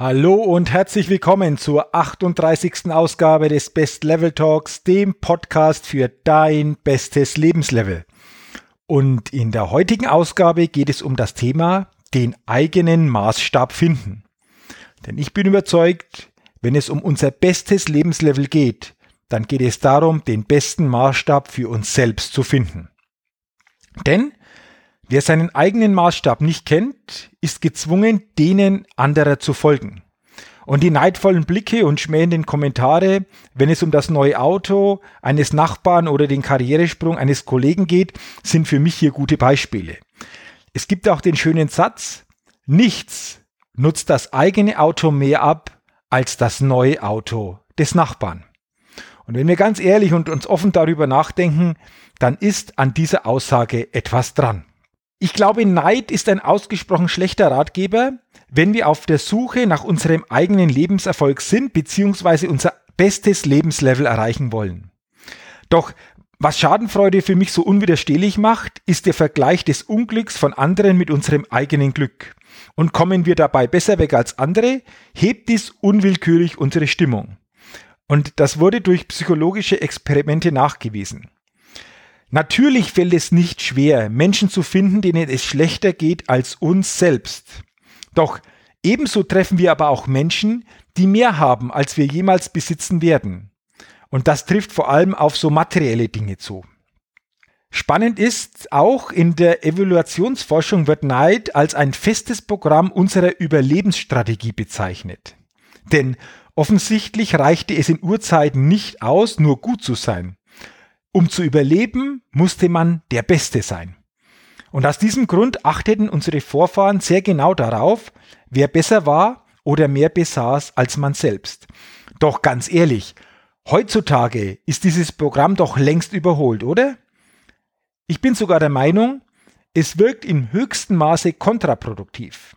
Hallo und herzlich willkommen zur 38. Ausgabe des Best Level Talks, dem Podcast für dein bestes Lebenslevel. Und in der heutigen Ausgabe geht es um das Thema den eigenen Maßstab finden. Denn ich bin überzeugt, wenn es um unser bestes Lebenslevel geht, dann geht es darum, den besten Maßstab für uns selbst zu finden. Denn Wer seinen eigenen Maßstab nicht kennt, ist gezwungen, denen anderer zu folgen. Und die neidvollen Blicke und schmähenden Kommentare, wenn es um das neue Auto eines Nachbarn oder den Karrieresprung eines Kollegen geht, sind für mich hier gute Beispiele. Es gibt auch den schönen Satz, nichts nutzt das eigene Auto mehr ab als das neue Auto des Nachbarn. Und wenn wir ganz ehrlich und uns offen darüber nachdenken, dann ist an dieser Aussage etwas dran. Ich glaube, Neid ist ein ausgesprochen schlechter Ratgeber, wenn wir auf der Suche nach unserem eigenen Lebenserfolg sind, beziehungsweise unser bestes Lebenslevel erreichen wollen. Doch was Schadenfreude für mich so unwiderstehlich macht, ist der Vergleich des Unglücks von anderen mit unserem eigenen Glück. Und kommen wir dabei besser weg als andere, hebt dies unwillkürlich unsere Stimmung. Und das wurde durch psychologische Experimente nachgewiesen. Natürlich fällt es nicht schwer, Menschen zu finden, denen es schlechter geht als uns selbst. Doch ebenso treffen wir aber auch Menschen, die mehr haben, als wir jemals besitzen werden. Und das trifft vor allem auf so materielle Dinge zu. Spannend ist, auch in der Evaluationsforschung wird Neid als ein festes Programm unserer Überlebensstrategie bezeichnet. Denn offensichtlich reichte es in Urzeiten nicht aus, nur gut zu sein. Um zu überleben, musste man der Beste sein. Und aus diesem Grund achteten unsere Vorfahren sehr genau darauf, wer besser war oder mehr besaß als man selbst. Doch ganz ehrlich, heutzutage ist dieses Programm doch längst überholt, oder? Ich bin sogar der Meinung, es wirkt im höchsten Maße kontraproduktiv.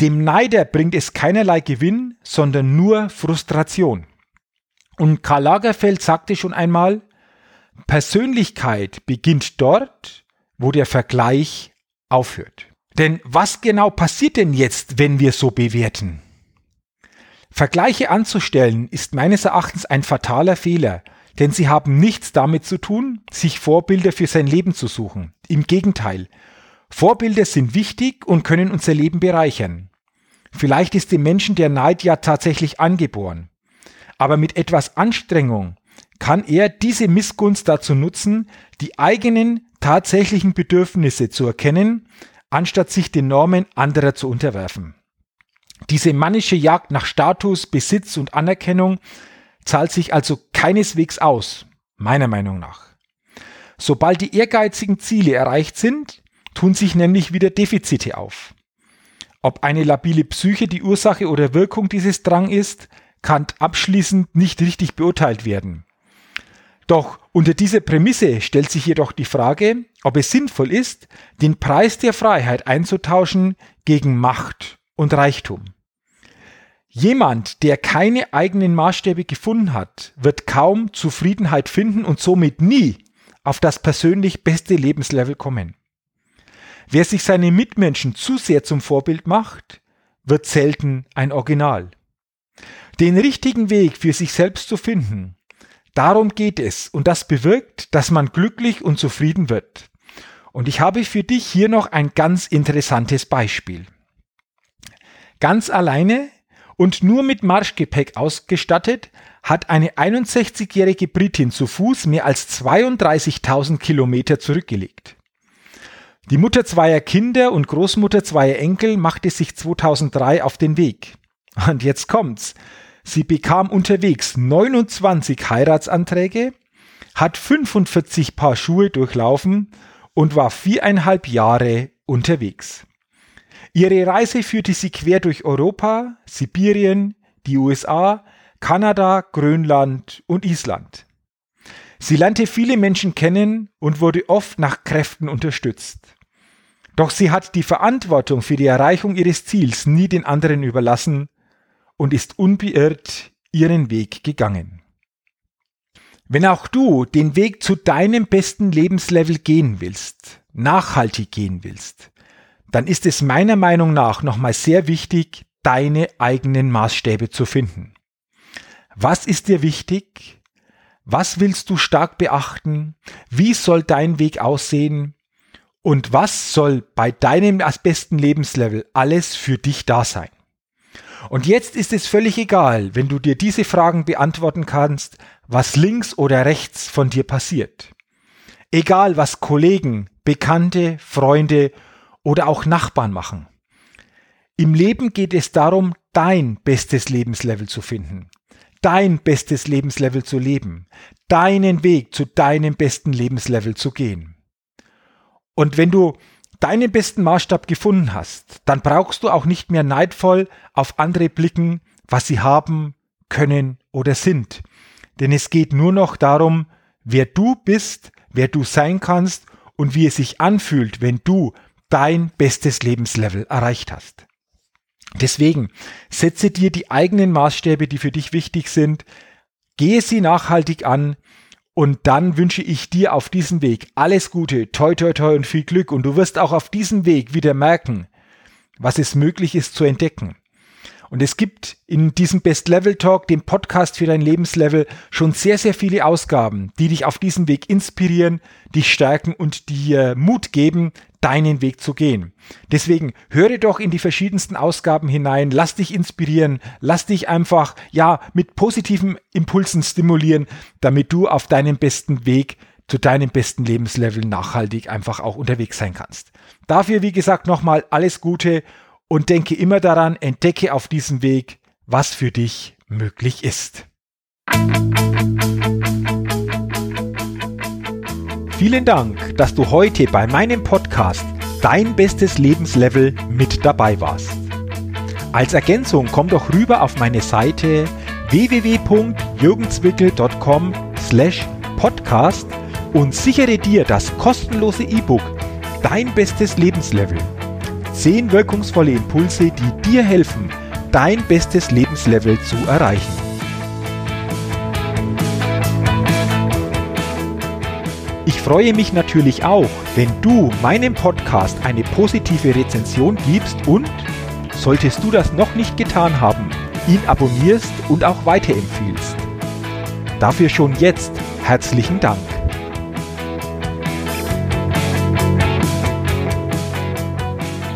Dem Neider bringt es keinerlei Gewinn, sondern nur Frustration. Und Karl Lagerfeld sagte schon einmal, Persönlichkeit beginnt dort, wo der Vergleich aufhört. Denn was genau passiert denn jetzt, wenn wir so bewerten? Vergleiche anzustellen ist meines Erachtens ein fataler Fehler, denn sie haben nichts damit zu tun, sich Vorbilder für sein Leben zu suchen. Im Gegenteil, Vorbilder sind wichtig und können unser Leben bereichern. Vielleicht ist dem Menschen der Neid ja tatsächlich angeboren. Aber mit etwas Anstrengung kann er diese Missgunst dazu nutzen, die eigenen tatsächlichen Bedürfnisse zu erkennen, anstatt sich den Normen anderer zu unterwerfen. Diese mannische Jagd nach Status, Besitz und Anerkennung zahlt sich also keineswegs aus, meiner Meinung nach. Sobald die ehrgeizigen Ziele erreicht sind, tun sich nämlich wieder Defizite auf. Ob eine labile Psyche die Ursache oder Wirkung dieses Drang ist, kann abschließend nicht richtig beurteilt werden. Doch unter dieser Prämisse stellt sich jedoch die Frage, ob es sinnvoll ist, den Preis der Freiheit einzutauschen gegen Macht und Reichtum. Jemand, der keine eigenen Maßstäbe gefunden hat, wird kaum Zufriedenheit finden und somit nie auf das persönlich beste Lebenslevel kommen. Wer sich seine Mitmenschen zu sehr zum Vorbild macht, wird selten ein Original. Den richtigen Weg für sich selbst zu finden, Darum geht es und das bewirkt, dass man glücklich und zufrieden wird. Und ich habe für dich hier noch ein ganz interessantes Beispiel. Ganz alleine und nur mit Marschgepäck ausgestattet, hat eine 61-jährige Britin zu Fuß mehr als 32.000 Kilometer zurückgelegt. Die Mutter zweier Kinder und Großmutter zweier Enkel machte sich 2003 auf den Weg. Und jetzt kommt's. Sie bekam unterwegs 29 Heiratsanträge, hat 45 Paar Schuhe durchlaufen und war viereinhalb Jahre unterwegs. Ihre Reise führte sie quer durch Europa, Sibirien, die USA, Kanada, Grönland und Island. Sie lernte viele Menschen kennen und wurde oft nach Kräften unterstützt. Doch sie hat die Verantwortung für die Erreichung ihres Ziels nie den anderen überlassen und ist unbeirrt ihren Weg gegangen. Wenn auch du den Weg zu deinem besten Lebenslevel gehen willst, nachhaltig gehen willst, dann ist es meiner Meinung nach nochmal sehr wichtig, deine eigenen Maßstäbe zu finden. Was ist dir wichtig? Was willst du stark beachten? Wie soll dein Weg aussehen? Und was soll bei deinem besten Lebenslevel alles für dich da sein? Und jetzt ist es völlig egal, wenn du dir diese Fragen beantworten kannst, was links oder rechts von dir passiert. Egal, was Kollegen, Bekannte, Freunde oder auch Nachbarn machen. Im Leben geht es darum, dein bestes Lebenslevel zu finden, dein bestes Lebenslevel zu leben, deinen Weg zu deinem besten Lebenslevel zu gehen. Und wenn du deinen besten Maßstab gefunden hast, dann brauchst du auch nicht mehr neidvoll auf andere blicken, was sie haben, können oder sind. Denn es geht nur noch darum, wer du bist, wer du sein kannst und wie es sich anfühlt, wenn du dein bestes Lebenslevel erreicht hast. Deswegen setze dir die eigenen Maßstäbe, die für dich wichtig sind, gehe sie nachhaltig an und dann wünsche ich dir auf diesem Weg alles Gute, toi toi toi und viel Glück und du wirst auch auf diesem Weg wieder merken, was es möglich ist zu entdecken. Und es gibt in diesem Best Level Talk, dem Podcast für dein Lebenslevel, schon sehr, sehr viele Ausgaben, die dich auf diesem Weg inspirieren, dich stärken und dir Mut geben, deinen Weg zu gehen. Deswegen höre doch in die verschiedensten Ausgaben hinein, lass dich inspirieren, lass dich einfach, ja, mit positiven Impulsen stimulieren, damit du auf deinem besten Weg zu deinem besten Lebenslevel nachhaltig einfach auch unterwegs sein kannst. Dafür, wie gesagt, nochmal alles Gute und denke immer daran, entdecke auf diesem Weg, was für dich möglich ist. Vielen Dank, dass du heute bei meinem Podcast Dein bestes Lebenslevel mit dabei warst. Als Ergänzung komm doch rüber auf meine Seite www.jürgenzwickel.com slash podcast und sichere dir das kostenlose E-Book Dein bestes Lebenslevel – Zehn wirkungsvolle Impulse, die dir helfen, dein bestes Lebenslevel zu erreichen. Ich freue mich natürlich auch, wenn du meinem Podcast eine positive Rezension gibst und, solltest du das noch nicht getan haben, ihn abonnierst und auch weiterempfiehlst. Dafür schon jetzt herzlichen Dank.